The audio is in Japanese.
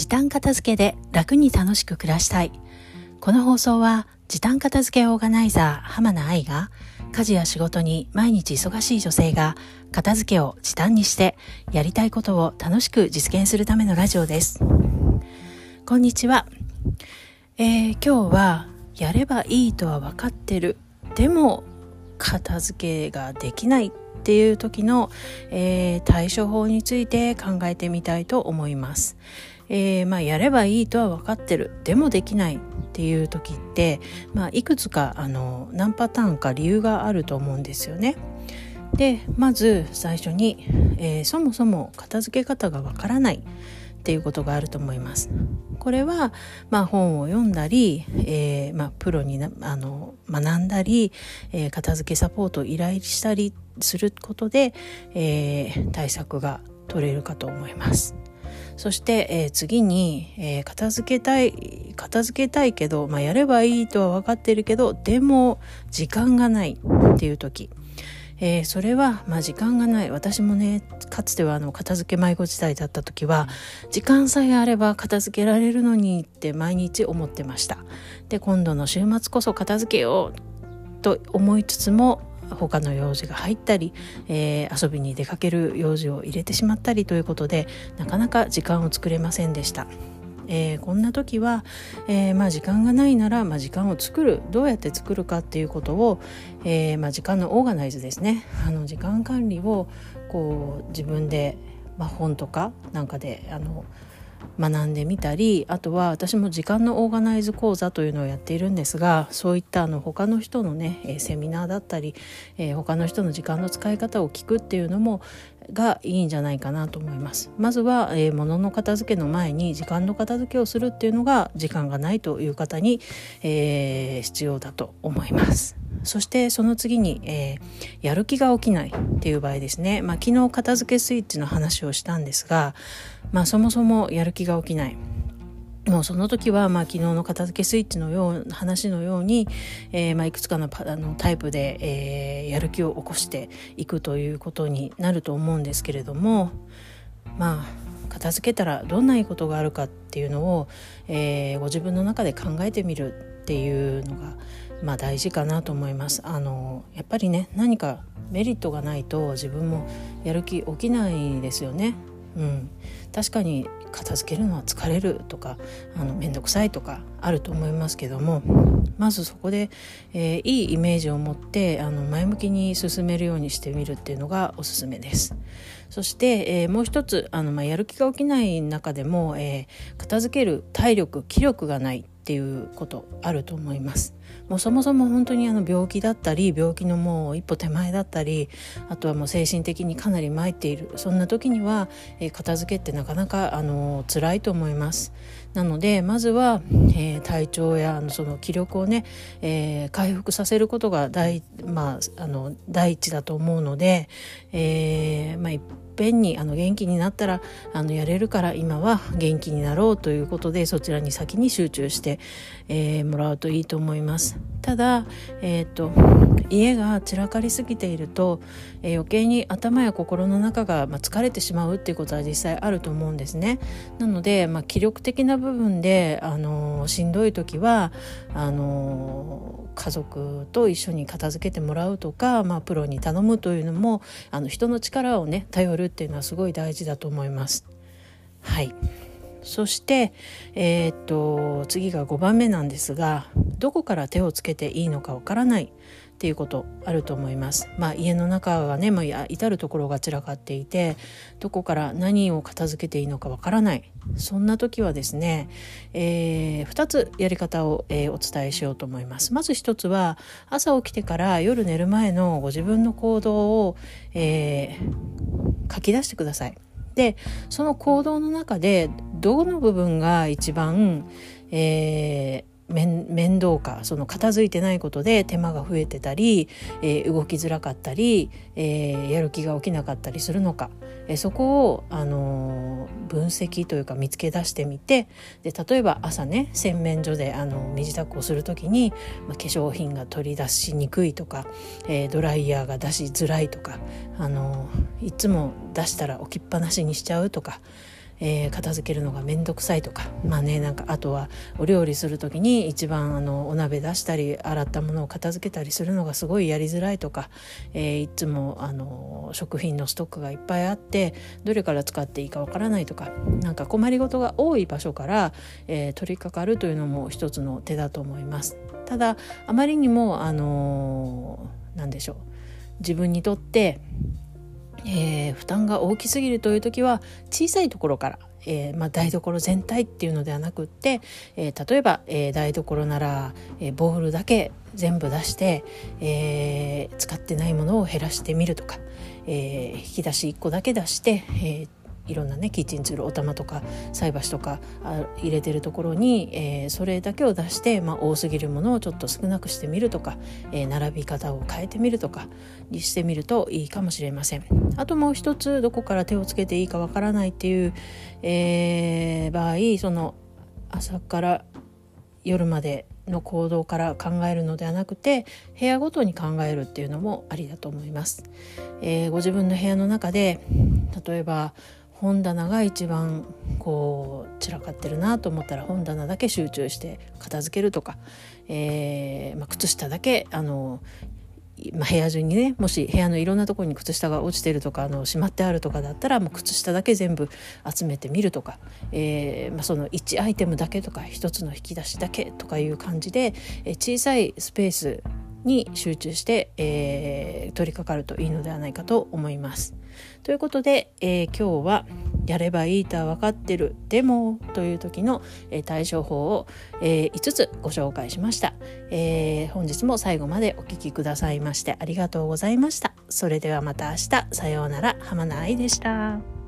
時短片付けで楽に楽しく暮らしたい。この放送は時短片付けオーガナイザー浜名愛が家事や仕事に毎日忙しい女性が片付けを時短にしてやりたいことを楽しく実現するためのラジオです。こんにちは、えー、今日はやればいいとは分かってる。でも片付けができないっていう時の、えー、対処法について考えてみたいと思います。えー、まあ、やればいいとは分かってるでもできないっていう時って、まあ、いくつかあの何パターンか理由があると思うんですよね。でまず最初に、えー、そもそも片付け方がわからないっていうことがあると思います。これは、まあ、本を読んだり、えーまあ、プロになあの学んだり、えー、片付けサポートを依頼したりすることで、えー、対策が取れるかと思います。そして、えー、次に、えー、片付けたい片付けたいけど、まあ、やればいいとは分かってるけどでも時間がないっていう時、えー、それは、まあ、時間がない。私もねかつてはあの片付け迷子時代だった時は時間さえあれば片付けられるのにって毎日思ってました。で今度の週末こそ片付けようと思いつつも他の用事が入ったり、えー、遊びに出かける用事を入れてしまったりということでなかなか時間を作れませんでした。えー、こんな時は、えー、まあ、時間がないなら、まあ、時間を作るどうやって作るかっていうことを、えー、まあ、時間のオーガナイズですねあの時間管理をこう自分で、まあ、本とかなんかであの学んでみたりあとは私も時間のオーガナイズ講座というのをやっているんですがそういったあの他の人のね、セミナーだったり、他の人の時間の使い方を聞くっていうのもがいいんじゃないかなと思います。まずは、えー、物の片付けの前に時間の片付けをするっていうのが時間がないという方に、えー、必要だと思います。そしてその次に、えー、やる気が起きないっていう場合ですね、まあ、昨日片付けスイッチの話をしたんですが、まあ、そもそもやる気が起きない。もうその時は、まあ、昨日の片付けスイッチのよう話のように、えーまあ、いくつかのあのタイプで、えー、やる気を起こしていくということになると思うんですけれどもまあ片付けたらどんないいことがあるかっていうのを、えー、ご自分の中で考えてみるっていうのが、まあ、大事かなと思います。あのやっぱりね何かメリットがないと自分もやる気起きないですよね。うん、確かに片付けるのは疲れるとかあの面倒くさいとかあると思いますけどもまずそこで、えー、いいイメージを持ってあの前向きに進めるようにしてみるっていうのがおすすめです。そして、えー、もう一つあの、まあ、やる気が起きない中でも、えー、片付ける体力気力がないっていうことあると思います。もうそもそも本当にあの病気だったり病気のもう一歩手前だったりあとはもう精神的にかなり参っているそんな時には、えー、片付けってなかなかあの辛いと思います。なのでまずは、えー、体調やその気力をね、えー、回復させることが第,、まあ、あの第一だと思うので、えーまあ、いっぺんにあの元気になったらあのやれるから今は元気になろうということでそちらに先に集中して、えー、もらうといいと思います。ただ、えーと、家が散らかりすぎていると、えー、余計に頭や心の中が、まあ、疲れてしまうっていうことは実際あると思うんですね。なので、まあ、気力的な部分で、あのー、しんどい時はあのー、家族と一緒に片付けてもらうとか、まあ、プロに頼むというのもあの人の力をね頼るっていうのはすごい大事だと思います。はいそして、えー、っと次が5番目なんですがどこから手をつけていいのかわからないっていうことあると思います。まあ、家の中がね、まあ、至る所が散らかっていてどこから何を片付けていいのかわからないそんな時はですね、えー、2つやり方を、えー、お伝えしようと思います。まず1つは朝起きてから夜寝る前のご自分の行動を、えー、書き出してください。でその行動の中でどの部分が一番、えー、面倒かその片付いてないことで手間が増えてたり、えー、動きづらかったり、えー、やる気が起きなかったりするのか、えー、そこを、あの分析というか見つけ出してみてで例えば朝ね洗面所であの身支度をする時に、まあ、化粧品が取り出しにくいとか、えドライヤーが出しづらいとか、あのいつも出したら置きっぱなしにしちゃうとか。えー、片付けるのが面倒くさいとかまあねなんかあとはお料理する時に一番あのお鍋出したり洗ったものを片付けたりするのがすごいやりづらいとか、えー、いつもあの食品のストックがいっぱいあってどれから使っていいかわからないとかなんか困りごとが多い場所から、えー、取り掛かるというのも一つの手だと思います。ただあまりにもあの何でしょう自分にとってえー、負担が大きすぎるという時は小さいところから、えーまあ、台所全体っていうのではなくって、えー、例えば、えー、台所なら、えー、ボウルだけ全部出して、えー、使ってないものを減らしてみるとか、えー、引き出し1個だけ出して、えー、いろんなねキッチンツールお玉とか菜箸とか入れてるところに、えー、それだけを出して、まあ、多すぎるものをちょっと少なくしてみるとか、えー、並び方を変えてみるとかにしてみるといいかもしれません。あともう一つどこから手をつけていいかわからないっていう、えー、場合その朝から夜までの行動から考えるのではなくて部屋ごとに考えるっていうのもありだと思います。えー、ご自分の部屋の中で例えば本棚が一番こう散らかってるなと思ったら本棚だけ集中して片付けるとか、えーまあ、靴下だけあの、まあ、部屋中にねもし部屋のいろんなところに靴下が落ちてるとかあのしまってあるとかだったらもう靴下だけ全部集めてみるとか、えーまあ、その1アイテムだけとか1つの引き出しだけとかいう感じで、え、小さいスペースに集中して、えー、取り掛かるといいのではないかと思います。ということで、えー、今日はやればいいとは分かってるでもという時の、えー、対処法を、えー、5つご紹介しました、えー、本日も最後までお聴きくださいましてありがとうございました。それではまた明日。さようなら。浜名愛でした。